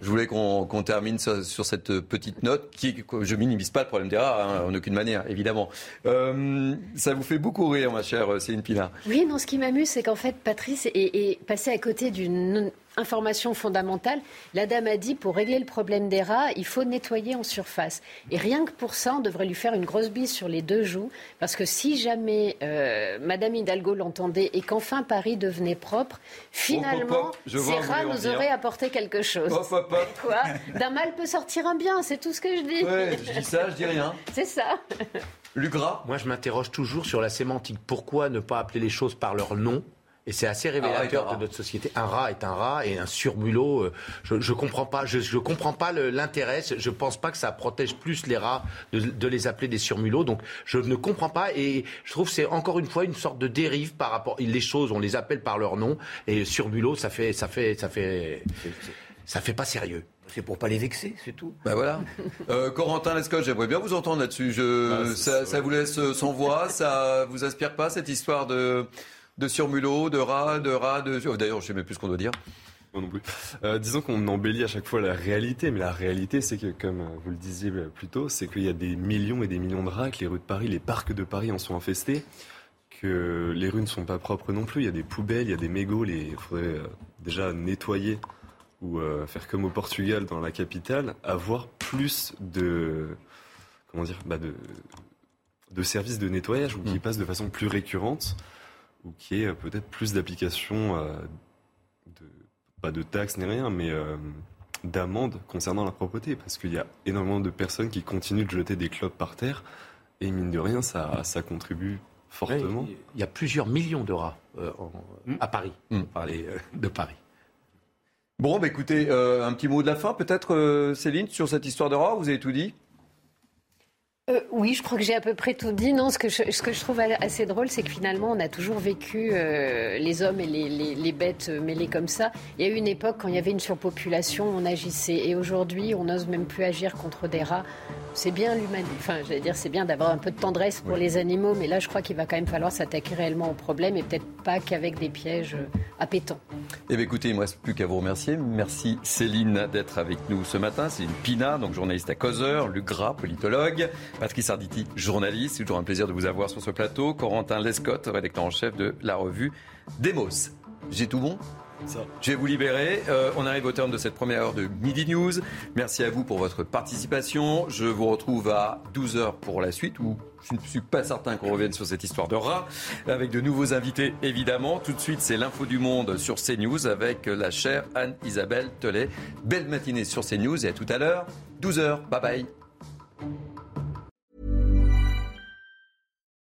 Je voulais qu'on termine sur, cette petite note qui, je minimise pas le problème des rats hein, en aucune manière, évidemment. Euh, ça vous fait beaucoup rire, ma chère Céline Pina. Oui, non, ce qui m'amuse, c'est qu'en fait, Patrice est, est passé à côté d'une information fondamentale. La dame a dit pour régler le problème des rats, il faut nettoyer en surface. Et rien que pour ça, on devrait lui faire une grosse bise sur les deux joues, parce que si jamais euh, Madame Hidalgo l'entendait et qu'enfin Paris devenait propre, finalement, ces rats nous auraient apporté quelque chose. Quoi? D'un mal peut sortir un bien, c'est tout ce que je dis. Ouais, je dis ça, je dis rien. C'est ça. Lugras Moi, je m'interroge toujours sur la sémantique. Pourquoi ne pas appeler les choses par leur nom? Et c'est assez révélateur de notre société. Un rat est un rat et un surmulot, euh, je ne comprends pas. Je, je comprends pas l'intérêt. Je pense pas que ça protège plus les rats de, de, les appeler des surmulots. Donc je ne comprends pas et je trouve que c'est encore une fois une sorte de dérive par rapport. Les choses, on les appelle par leur nom et surmulot, ça fait, ça fait, ça fait, ça fait pas sérieux. C'est pour pas les vexer, c'est tout. Ben voilà. Euh, Corentin Lescott, j'aimerais bien vous entendre là-dessus. Je, bah, ça, ça, vous laisse sans voix, ça vous inspire pas cette histoire de de surmulot, de rat, de rat, de. Oh, d'ailleurs, je sais même plus ce qu'on doit dire. non plus. Euh, disons qu'on embellit à chaque fois la réalité, mais la réalité, c'est que, comme vous le disiez plus tôt, c'est qu'il y a des millions et des millions de rats, que les rues de Paris, les parcs de Paris en sont infestés, que les rues ne sont pas propres non plus. Il y a des poubelles, il y a des mégots. Il faudrait euh, déjà nettoyer ou euh, faire comme au Portugal, dans la capitale, avoir plus de comment dire, bah de, de services de nettoyage ou qui mmh. passent de façon plus récurrente ou qui est peut-être plus d'application, euh, de, pas de taxes ni rien, mais euh, d'amendes concernant la propreté, parce qu'il y a énormément de personnes qui continuent de jeter des clopes par terre, et mine de rien, ça, ça contribue fortement. il y a plusieurs millions de rats euh, hmm. à Paris, mmh. parler de Paris. Bon, bah écoutez, un petit mot de la fin, peut-être, Céline, sur cette histoire de rats, vous avez tout dit? Euh, oui, je crois que j'ai à peu près tout dit. Non, ce que je, ce que je trouve assez drôle, c'est que finalement, on a toujours vécu euh, les hommes et les, les, les, bêtes mêlés comme ça. Il y a eu une époque quand il y avait une surpopulation, on agissait. Et aujourd'hui, on n'ose même plus agir contre des rats c'est bien. Enfin, j'allais dire, c'est bien d'avoir un peu de tendresse pour les animaux, mais là, je crois qu'il va quand même falloir s'attaquer réellement au problème et peut-être pas qu'avec des pièges euh, appétants. Eh bien, écoutez, il ne me reste plus qu'à vous remercier. Merci Céline d'être avec nous ce matin. C'est une Pina, donc journaliste à Causeur, Luc Gras, politologue, Patrick Sarditi, journaliste. C'est toujours un plaisir de vous avoir sur ce plateau. Corentin Lescott, rédacteur en chef de la revue Demos. J'ai tout bon je vais vous libérer. Euh, on arrive au terme de cette première heure de Midi News. Merci à vous pour votre participation. Je vous retrouve à 12h pour la suite où je ne suis pas certain qu'on revienne sur cette histoire de rat avec de nouveaux invités évidemment. Tout de suite, c'est l'info du monde sur CNews avec la chère Anne-Isabelle Telet. Belle matinée sur CNews et à tout à l'heure, 12h. Bye bye.